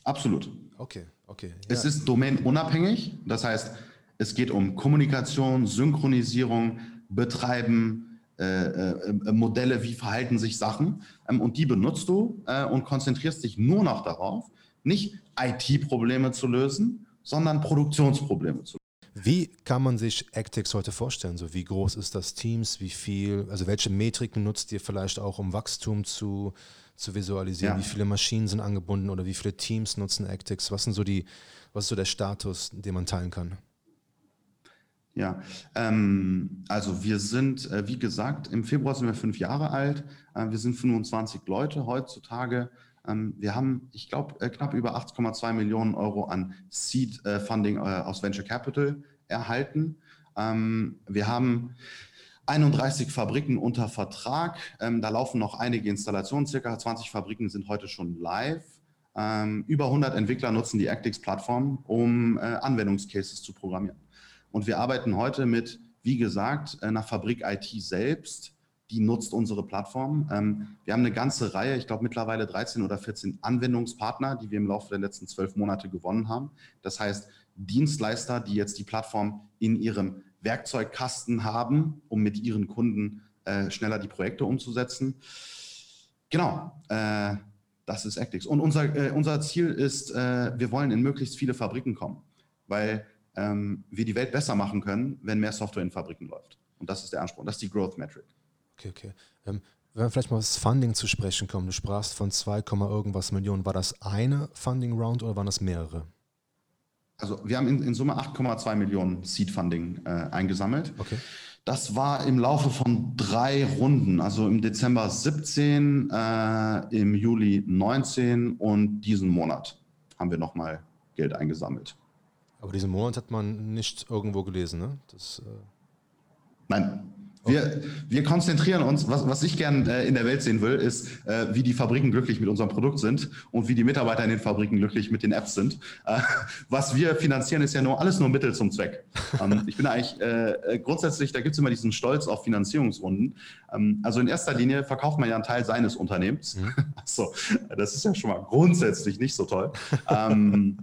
S2: Absolut.
S1: Okay, okay. Ja.
S2: Es ist domainunabhängig, das heißt, es geht um Kommunikation, Synchronisierung, Betreiben, äh, äh, Modelle, wie verhalten sich Sachen. Ähm, und die benutzt du äh, und konzentrierst dich nur noch darauf, nicht IT-Probleme zu lösen, sondern Produktionsprobleme zu lösen.
S1: Wie kann man sich Actix heute vorstellen? So, wie groß ist das Teams? Wie viel, also welche Metriken nutzt ihr vielleicht auch, um Wachstum zu, zu visualisieren? Ja. Wie viele Maschinen sind angebunden oder wie viele Teams nutzen Actix? Was sind so die, was ist so der Status, den man teilen kann?
S2: Ja, ähm, also wir sind, äh, wie gesagt, im Februar sind wir fünf Jahre alt. Äh, wir sind 25 Leute heutzutage. Ähm, wir haben, ich glaube, äh, knapp über 8,2 Millionen Euro an Seed-Funding äh, äh, aus Venture Capital erhalten. Ähm, wir haben 31 Fabriken unter Vertrag. Ähm, da laufen noch einige Installationen. Circa 20 Fabriken sind heute schon live. Über 100 Entwickler nutzen die Actix-Plattform, um Anwendungscases zu programmieren. Und wir arbeiten heute mit, wie gesagt, einer Fabrik IT selbst die nutzt unsere Plattform. Ähm, wir haben eine ganze Reihe, ich glaube mittlerweile 13 oder 14 Anwendungspartner, die wir im Laufe der letzten zwölf Monate gewonnen haben. Das heißt, Dienstleister, die jetzt die Plattform in ihrem Werkzeugkasten haben, um mit ihren Kunden äh, schneller die Projekte umzusetzen. Genau, äh, das ist Actix. Und unser, äh, unser Ziel ist, äh, wir wollen in möglichst viele Fabriken kommen, weil ähm, wir die Welt besser machen können, wenn mehr Software in Fabriken läuft. Und das ist der Anspruch, das ist die Growth Metric.
S1: Okay, okay. Ähm, wenn wir vielleicht mal aufs Funding zu sprechen kommen, du sprachst von 2, irgendwas Millionen. War das eine Funding Round oder waren das mehrere?
S2: Also wir haben in, in Summe 8,2 Millionen Seed Funding äh, eingesammelt. Okay. Das war im Laufe von drei Runden, also im Dezember 17, äh, im Juli 19 und diesen Monat haben wir nochmal Geld eingesammelt.
S1: Aber diesen Monat hat man nicht irgendwo gelesen, ne?
S2: Das, äh Nein, wir, wir konzentrieren uns, was, was ich gern äh, in der Welt sehen will, ist, äh, wie die Fabriken glücklich mit unserem Produkt sind und wie die Mitarbeiter in den Fabriken glücklich mit den Apps sind. Äh, was wir finanzieren, ist ja nur alles nur Mittel zum Zweck. Ähm, ich bin eigentlich äh, äh, grundsätzlich, da gibt es immer diesen Stolz auf Finanzierungsrunden. Ähm, also in erster Linie verkauft man ja einen Teil seines Unternehmens. Mhm. so, das ist ja schon mal grundsätzlich nicht so toll. Ähm,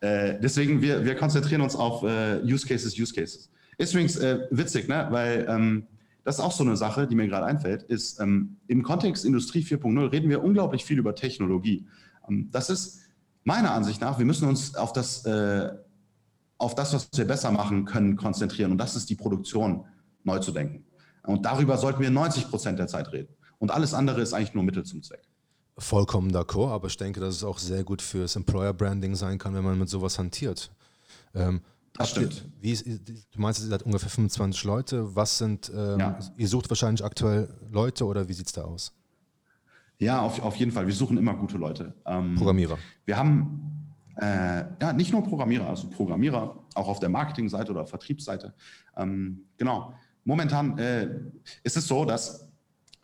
S2: äh, deswegen, wir, wir konzentrieren uns auf Use Cases, Use Cases. Ist übrigens witzig, ne? weil ähm, das ist auch so eine Sache, die mir gerade einfällt, ist ähm, im Kontext Industrie 4.0 reden wir unglaublich viel über Technologie. Ähm, das ist meiner Ansicht nach, wir müssen uns auf das, äh, auf das, was wir besser machen können, konzentrieren. Und das ist die Produktion neu zu denken. Und darüber sollten wir 90 Prozent der Zeit reden. Und alles andere ist eigentlich nur Mittel zum Zweck.
S1: Vollkommen d'accord, aber ich denke, dass es auch sehr gut fürs Employer Branding sein kann, wenn man mit sowas hantiert. Ähm,
S2: das stimmt.
S1: Ihr, ist, du meinst, ihr seid ungefähr 25 Leute. Was sind, ähm, ja. ihr sucht wahrscheinlich aktuell Leute oder wie sieht es da aus?
S2: Ja, auf, auf jeden Fall. Wir suchen immer gute Leute.
S1: Ähm, Programmierer.
S2: Wir haben äh, ja nicht nur Programmierer, also Programmierer, auch auf der Marketingseite oder Vertriebsseite. Ähm, genau. Momentan äh, ist es so, dass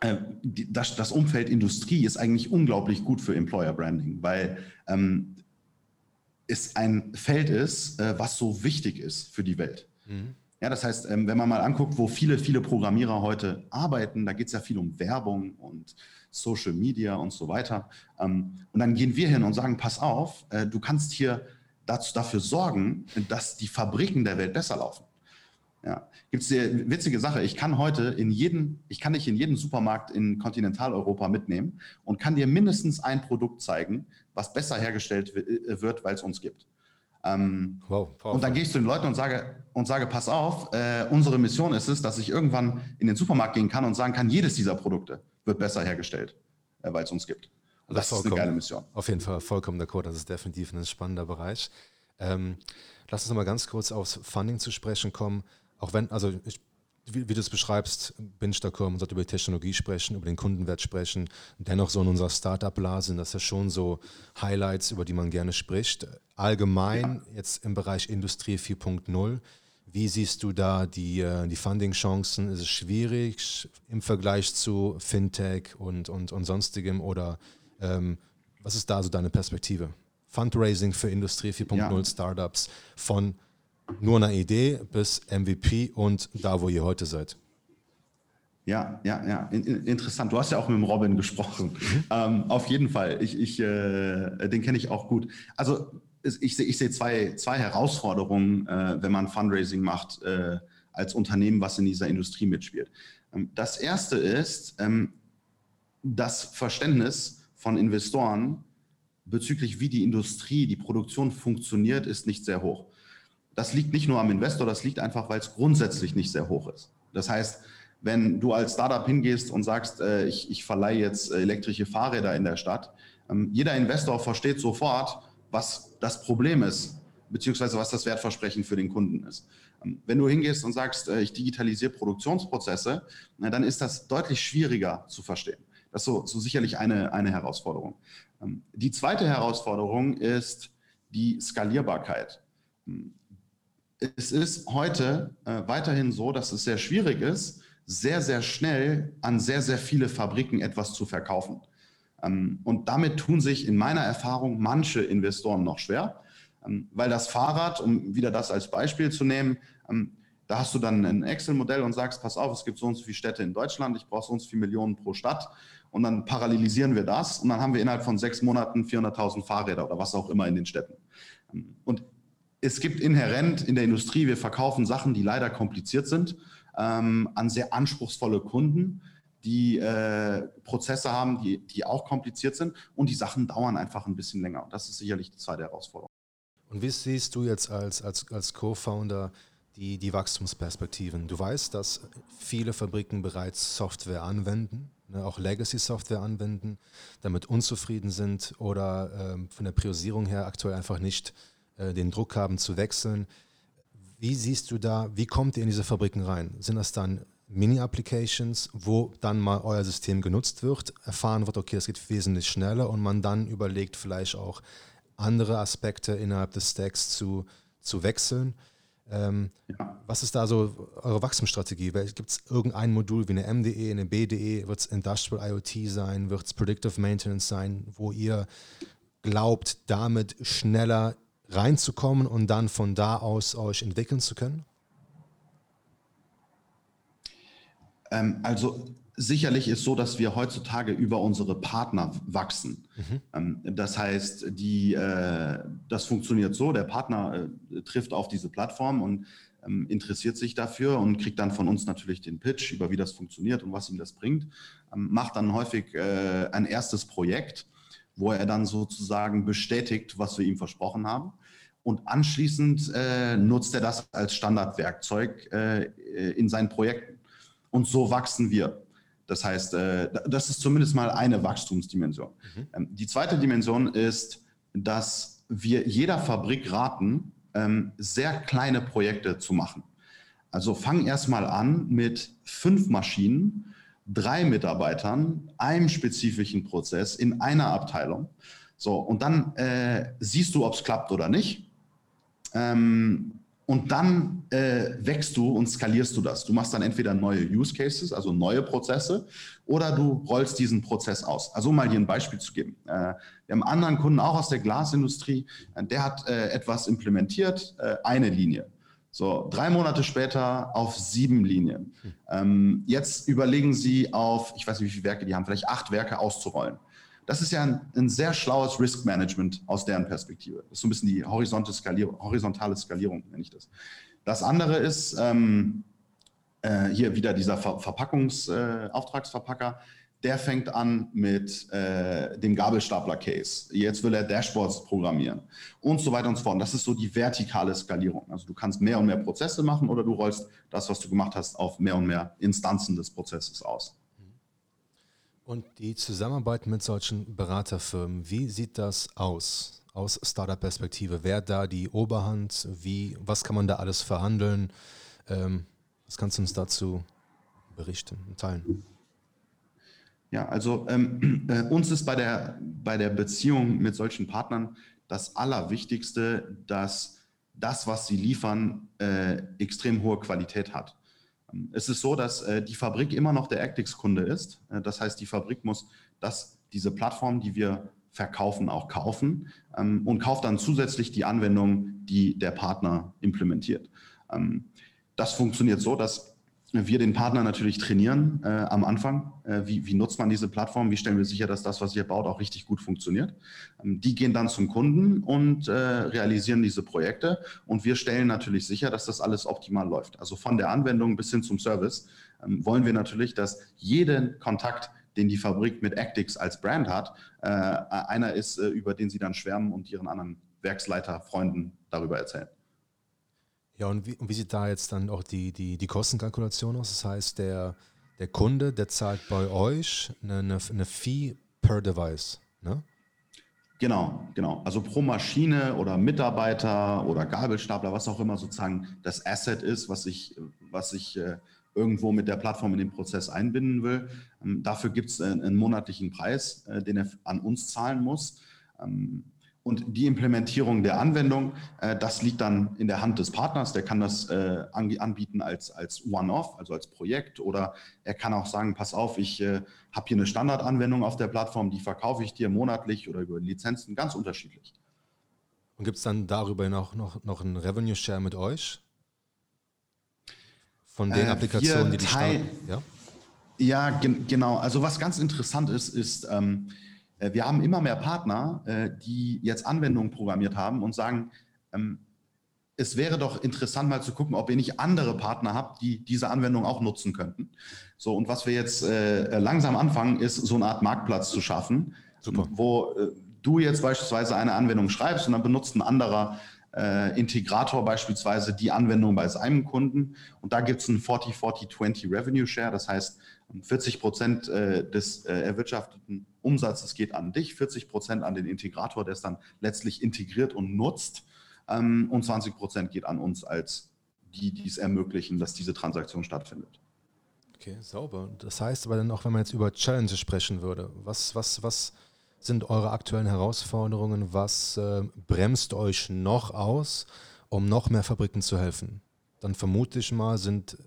S2: äh, das, das, Umfeld Industrie ist eigentlich unglaublich gut für Employer Branding, weil ähm, es ein Feld ist, äh, was so wichtig ist für die Welt. Mhm. Ja, das heißt, ähm, wenn man mal anguckt, wo viele, viele Programmierer heute arbeiten, da geht es ja viel um Werbung und Social Media und so weiter. Ähm, und dann gehen wir hin und sagen, pass auf, äh, du kannst hier dazu, dafür sorgen, dass die Fabriken der Welt besser laufen. Ja, gibt es eine witzige Sache. Ich kann heute in jeden, ich kann dich in jeden Supermarkt in Kontinentaleuropa mitnehmen und kann dir mindestens ein Produkt zeigen, was besser hergestellt äh, wird, weil es uns gibt. Ähm, wow, und dann gehe ich zu den Leuten und sage, und sage pass auf, äh, unsere Mission ist es, dass ich irgendwann in den Supermarkt gehen kann und sagen kann, jedes dieser Produkte wird besser hergestellt, äh, weil es uns gibt.
S1: Und das, das ist eine geile Mission. Auf jeden Fall vollkommen der Code. Das ist definitiv ein spannender Bereich. Ähm, lass uns noch mal ganz kurz aufs Funding zu sprechen kommen auch wenn, also ich, wie, wie du es beschreibst, bin ich d'accord, man sollte über die Technologie sprechen, über den Kundenwert sprechen. Dennoch so in unserer Startup-Blase sind das ja schon so Highlights, über die man gerne spricht. Allgemein ja. jetzt im Bereich Industrie 4.0, wie siehst du da die, äh, die Funding-Chancen? Ist es schwierig im Vergleich zu Fintech und, und, und sonstigem oder ähm, was ist da so deine Perspektive? Fundraising für Industrie 4.0 ja. Startups von nur eine Idee bis MVP und da, wo ihr heute seid.
S2: Ja, ja, ja, interessant. Du hast ja auch mit dem Robin gesprochen. Mhm. Ähm, auf jeden Fall. Ich, ich, äh, den kenne ich auch gut. Also ich sehe ich seh zwei, zwei Herausforderungen, äh, wenn man Fundraising macht äh, als Unternehmen, was in dieser Industrie mitspielt. Ähm, das erste ist ähm, das Verständnis von Investoren bezüglich, wie die Industrie, die Produktion funktioniert, ist nicht sehr hoch. Das liegt nicht nur am Investor, das liegt einfach, weil es grundsätzlich nicht sehr hoch ist. Das heißt, wenn du als Startup hingehst und sagst, äh, ich, ich verleihe jetzt elektrische Fahrräder in der Stadt, ähm, jeder Investor versteht sofort, was das Problem ist, beziehungsweise was das Wertversprechen für den Kunden ist. Ähm, wenn du hingehst und sagst, äh, ich digitalisiere Produktionsprozesse, na, dann ist das deutlich schwieriger zu verstehen. Das ist so, so sicherlich eine, eine Herausforderung. Ähm, die zweite Herausforderung ist die Skalierbarkeit es ist heute äh, weiterhin so, dass es sehr schwierig ist, sehr, sehr schnell an sehr, sehr viele Fabriken etwas zu verkaufen. Ähm, und damit tun sich in meiner Erfahrung manche Investoren noch schwer, ähm, weil das Fahrrad, um wieder das als Beispiel zu nehmen, ähm, Da hast du dann ein Excel-Modell und sagst, pass auf, es gibt so und so viele Städte in Deutschland, ich brauche so und so viele Millionen pro Stadt. Und dann parallelisieren wir das und dann haben wir innerhalb von sechs Monaten 400.000 Fahrräder oder was auch immer in den Städten. Und es gibt inhärent in der Industrie, wir verkaufen Sachen, die leider kompliziert sind, ähm, an sehr anspruchsvolle Kunden, die äh, Prozesse haben, die, die auch kompliziert sind und die Sachen dauern einfach ein bisschen länger. Und das ist sicherlich die zweite Herausforderung.
S1: Und wie siehst du jetzt als, als, als Co-Founder die, die Wachstumsperspektiven? Du weißt, dass viele Fabriken bereits Software anwenden, ne, auch Legacy-Software anwenden, damit unzufrieden sind oder ähm, von der Priorisierung her aktuell einfach nicht äh, den Druck haben zu wechseln. Wie siehst du da, wie kommt ihr in diese Fabriken rein? Sind das dann Mini-Applications, wo dann mal euer System genutzt wird, erfahren wird, okay, es geht wesentlich schneller und man dann überlegt vielleicht auch andere Aspekte innerhalb des Stacks zu, zu wechseln? Ähm, ja. Was ist da so eure Wachstumsstrategie? Gibt es irgendein Modul wie eine MDE, eine BDE? Wird es Industrial IoT sein? Wird es Predictive Maintenance sein, wo ihr glaubt, damit schneller reinzukommen und dann von da aus euch entwickeln zu können?
S2: Ähm, also sicherlich ist so, dass wir heutzutage über unsere Partner wachsen. Mhm. Ähm, das heißt, die, äh, das funktioniert so, der Partner äh, trifft auf diese Plattform und ähm, interessiert sich dafür und kriegt dann von uns natürlich den Pitch über wie das funktioniert und was ihm das bringt, macht dann häufig äh, ein erstes Projekt, wo er dann sozusagen bestätigt, was wir ihm versprochen haben und anschließend äh, nutzt er das als Standardwerkzeug äh, in seinen Projekten. Und so wachsen wir. Das heißt, äh, das ist zumindest mal eine Wachstumsdimension. Mhm. Ähm, die zweite Dimension ist, dass wir jeder Fabrik raten, ähm, sehr kleine Projekte zu machen. Also fang erstmal an mit fünf Maschinen, drei Mitarbeitern, einem spezifischen Prozess in einer Abteilung. So, und dann äh, siehst du, ob es klappt oder nicht. Ähm, und dann äh, wächst du und skalierst du das. Du machst dann entweder neue Use Cases, also neue Prozesse, oder du rollst diesen Prozess aus. Also um mal hier ein Beispiel zu geben. Äh, wir haben einen anderen Kunden auch aus der Glasindustrie, äh, der hat äh, etwas implementiert, äh, eine Linie. So, drei Monate später auf sieben Linien. Hm. Ähm, jetzt überlegen sie auf, ich weiß nicht, wie viele Werke die haben, vielleicht acht Werke auszurollen. Das ist ja ein, ein, sehr schlaues Risk Management aus deren Perspektive. Das ist so ein bisschen die horizontale Skalierung, horizontale Skalierung nenne ich das. Das andere ist ähm, äh, hier wieder dieser Ver Verpackungsauftragsverpacker. Äh, der fängt an mit äh, dem Gabelstapler-Case. Jetzt will er Dashboards programmieren und so weiter und so fort. Und das ist so die vertikale Skalierung. Also du kannst mehr und mehr Prozesse machen oder du rollst das, was du gemacht hast, auf mehr und mehr Instanzen des Prozesses aus.
S1: Und die Zusammenarbeit mit solchen Beraterfirmen, wie sieht das aus? Aus Startup-Perspektive, wer da die Oberhand, wie, was kann man da alles verhandeln? Ähm, was kannst du uns dazu berichten und teilen?
S2: Ja, also ähm, äh, uns ist bei der, bei der Beziehung mit solchen Partnern das Allerwichtigste, dass das, was sie liefern, äh, extrem hohe Qualität hat. Es ist so, dass äh, die Fabrik immer noch der Actix-Kunde ist. Äh, das heißt, die Fabrik muss das, diese Plattform, die wir verkaufen, auch kaufen ähm, und kauft dann zusätzlich die Anwendung, die der Partner implementiert. Ähm, das funktioniert so, dass wir den Partner natürlich trainieren äh, am Anfang. Äh, wie, wie, nutzt man diese Plattform? Wie stellen wir sicher, dass das, was ihr baut, auch richtig gut funktioniert? Ähm, die gehen dann zum Kunden und äh, realisieren diese Projekte. Und wir stellen natürlich sicher, dass das alles optimal läuft. Also von der Anwendung bis hin zum Service ähm, wollen wir natürlich, dass jeden Kontakt, den die Fabrik mit Actix als Brand hat, äh, einer ist, äh, über den sie dann schwärmen und ihren anderen Werksleiter, Freunden darüber erzählen.
S1: Ja, und wie, und wie, sieht da jetzt dann auch die, die, die Kostenkalkulation aus? Das heißt, der, der Kunde, der zahlt bei euch eine, eine, eine Fee per Device, ne?
S2: Genau, genau. Also pro Maschine oder Mitarbeiter oder Gabelstapler, was auch immer sozusagen das Asset ist, was ich, was ich äh, irgendwo mit der Plattform in den Prozess einbinden will. Ähm, dafür gibt es einen, einen, monatlichen Preis, äh, den er an uns zahlen muss. Ähm, und die Implementierung der Anwendung, äh, das liegt dann in der Hand des Partners. Der kann das äh, anbieten als, als One-Off, also als Projekt. Oder er kann auch sagen, pass auf, ich äh, habe hier eine Standardanwendung auf der Plattform, die verkaufe ich dir monatlich oder über Lizenzen, ganz unterschiedlich.
S1: Und gibt es dann darüber noch, noch, noch einen Revenue-Share mit euch? von den äh, Applikationen, die die starten?
S2: Ja, ja gen genau. Also was ganz interessant ist, ist, ähm, äh, wir haben immer mehr Partner, äh, die jetzt Anwendungen programmiert haben und sagen, ähm, es wäre doch interessant mal zu gucken, ob ihr nicht andere Partner habt, die diese Anwendung auch nutzen könnten. So, und was wir jetzt äh, langsam anfangen, ist so eine Art Marktplatz zu schaffen, Super. wo äh, du jetzt beispielsweise eine Anwendung schreibst und dann benutzt ein anderer äh, Integrator beispielsweise die Anwendung bei seinem Kunden. Und da gibt es einen 40-40-20 Revenue Share. Das heißt, 40 Prozent äh, des äh, erwirtschafteten Umsatzes geht an dich, 40 Prozent an den Integrator, der es dann letztlich integriert und nutzt ähm, und 20 Prozent geht an uns als die, die es ermöglichen, dass diese Transaktion stattfindet.
S1: Okay, sauber. Das heißt aber dann auch, wenn man jetzt über Challenges sprechen würde, was, was, was sind eure aktuellen Herausforderungen? Was äh, bremst euch noch aus, um noch mehr Fabriken zu helfen? Dann vermute ich mal, sind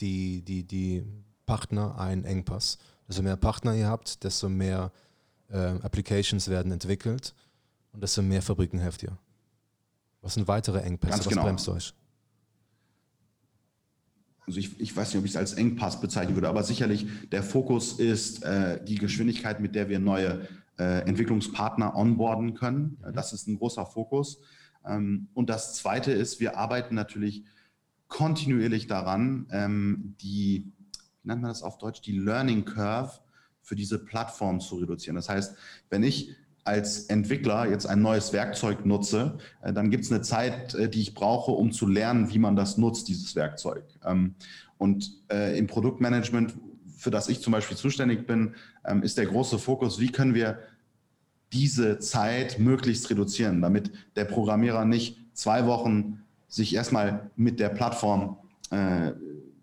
S1: die, die, die Partner ein Engpass. Desto mehr Partner ihr habt, desto mehr äh, Applications werden entwickelt und desto mehr Fabriken helft ihr. Was sind weitere Engpässe? Ganz
S2: Was genau. bremst euch? Also ich, ich, weiß nicht, ob ich es als Engpass bezeichnen würde, aber sicherlich der Fokus ist äh, die Geschwindigkeit, mit der wir neue äh, Entwicklungspartner onboarden können. Mhm. Das ist ein großer Fokus. Ähm, und das Zweite ist, wir arbeiten natürlich kontinuierlich daran, ähm, die, nennt man das auf Deutsch, die Learning Curve für diese Plattform zu reduzieren. Das heißt, wenn ich als Entwickler jetzt ein neues Werkzeug nutze, äh, dann gibt es eine Zeit, äh, die ich brauche, um zu lernen, wie man das nutzt, dieses Werkzeug. Ähm, und äh, im Produktmanagement, für das ich zum Beispiel zuständig bin, ähm, ist der große Fokus, wie können wir diese Zeit möglichst reduzieren, damit der Programmierer nicht zwei Wochen sich erstmal mit der Plattform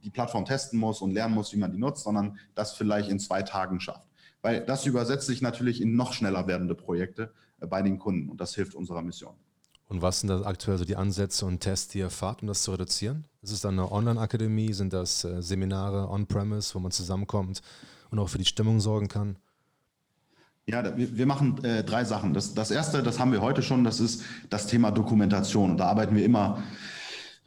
S2: die Plattform testen muss und lernen muss, wie man die nutzt, sondern das vielleicht in zwei Tagen schafft weil das übersetzt sich natürlich in noch schneller werdende Projekte äh, bei den Kunden und das hilft unserer Mission.
S1: Und was sind da aktuell so die Ansätze und Tests, die ihr fahrt, um das zu reduzieren? Ist es dann eine Online-Akademie? Sind das äh, Seminare on-premise, wo man zusammenkommt und auch für die Stimmung sorgen kann?
S2: Ja, wir, wir machen äh, drei Sachen. Das, das erste, das haben wir heute schon, das ist das Thema Dokumentation. Und da arbeiten wir immer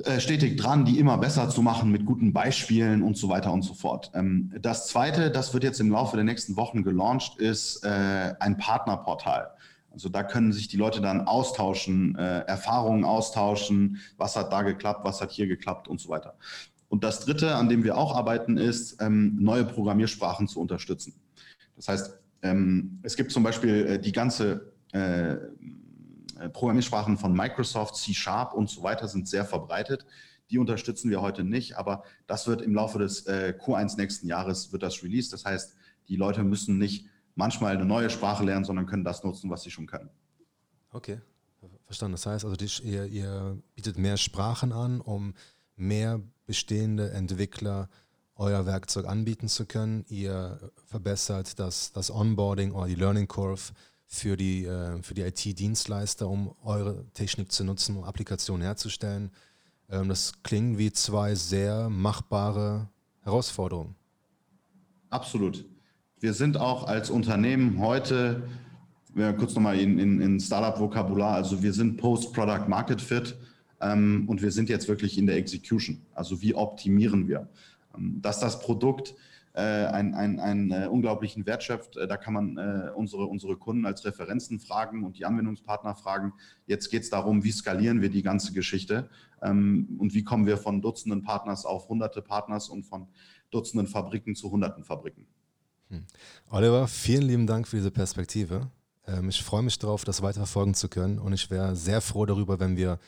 S2: äh, stetig dran, die immer besser zu machen mit guten Beispielen und so weiter und so fort. Ähm, das zweite, das wird jetzt im Laufe der nächsten Wochen gelauncht, ist äh, ein Partnerportal. Also da können sich die Leute dann austauschen, äh, Erfahrungen austauschen, was hat da geklappt, was hat hier geklappt und so weiter. Und das Dritte, an dem wir auch arbeiten, ist, ähm, neue Programmiersprachen zu unterstützen. Das heißt, ähm, es gibt zum Beispiel die ganze äh, Programmiersprachen von Microsoft, C Sharp und so weiter sind sehr verbreitet. Die unterstützen wir heute nicht, aber das wird im Laufe des äh, Q1 nächsten Jahres wird das released. Das heißt, die Leute müssen nicht manchmal eine neue Sprache lernen, sondern können das nutzen, was sie schon können.
S1: Okay, verstanden. Das heißt also, ihr, ihr bietet mehr Sprachen an, um mehr bestehende Entwickler euer Werkzeug anbieten zu können. Ihr verbessert das, das Onboarding oder die Learning Curve für die, äh, die IT-Dienstleister, um eure Technik zu nutzen, um Applikationen herzustellen. Ähm, das klingen wie zwei sehr machbare Herausforderungen.
S2: Absolut. Wir sind auch als Unternehmen heute, ja, kurz nochmal in, in, in Startup-Vokabular, also wir sind Post-Product-Market-Fit ähm, und wir sind jetzt wirklich in der Execution. Also wie optimieren wir? Ähm, dass das Produkt einen, einen, einen äh, unglaublichen Wert schöpft. Äh, da kann man unsere, unsere Kunden als Referenzen fragen und die Anwendungspartner fragen. Jetzt geht es darum, wie skalieren wir die ganze Geschichte ähm, und wie kommen wir von Dutzenden Partners auf hunderte Partners und von Dutzenden Fabriken zu hunderten Fabriken.
S1: Hm. Oliver, vielen lieben Dank für diese Perspektive. Ähm, ich freue mich darauf, das weiter verfolgen zu können und ich wäre sehr froh darüber, wenn wir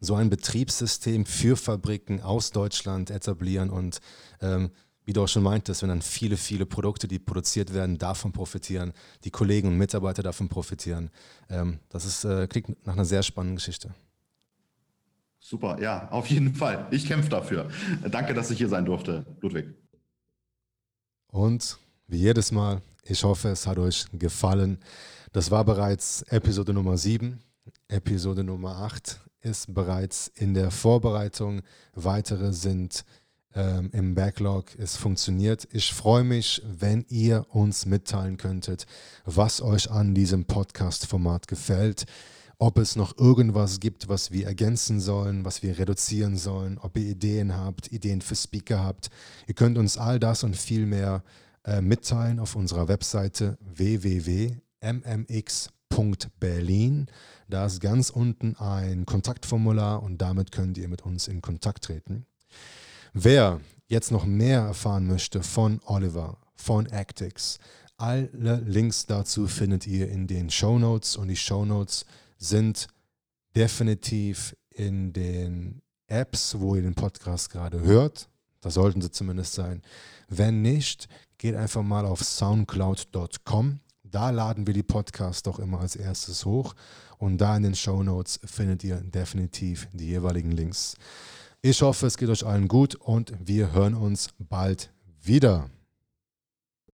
S1: so ein Betriebssystem für Fabriken aus Deutschland etablieren und ähm, wie du auch schon meintest, wenn dann viele, viele Produkte, die produziert werden, davon profitieren, die Kollegen und Mitarbeiter davon profitieren. Ähm, das ist, äh, klingt nach einer sehr spannenden Geschichte.
S2: Super, ja, auf jeden Fall. Ich kämpfe dafür. Danke, dass ich hier sein durfte, Ludwig.
S1: Und wie jedes Mal, ich hoffe, es hat euch gefallen. Das war bereits Episode Nummer 7. Episode Nummer 8 ist bereits in der Vorbereitung. Weitere sind ähm, im Backlog. Es funktioniert. Ich freue mich, wenn ihr uns mitteilen könntet, was euch an diesem Podcast-Format gefällt. ob es noch irgendwas gibt, was wir ergänzen sollen, was wir reduzieren sollen, ob ihr Ideen habt, Ideen für Speaker habt. Ihr könnt uns all das und viel mehr äh, mitteilen auf unserer Webseite www.mmx.berlin. Da ist ganz unten ein Kontaktformular und damit könnt ihr mit uns in Kontakt treten. Wer jetzt noch mehr erfahren möchte von Oliver, von Actix, alle Links dazu findet ihr in den Show Notes und die Show Notes sind definitiv in den Apps, wo ihr den Podcast gerade hört. Da sollten sie zumindest sein. Wenn nicht, geht einfach mal auf soundcloud.com. Da laden wir die Podcasts doch immer als erstes hoch. Und da in den Show Notes findet ihr definitiv die jeweiligen Links. Ich hoffe, es geht euch allen gut und wir hören uns bald wieder.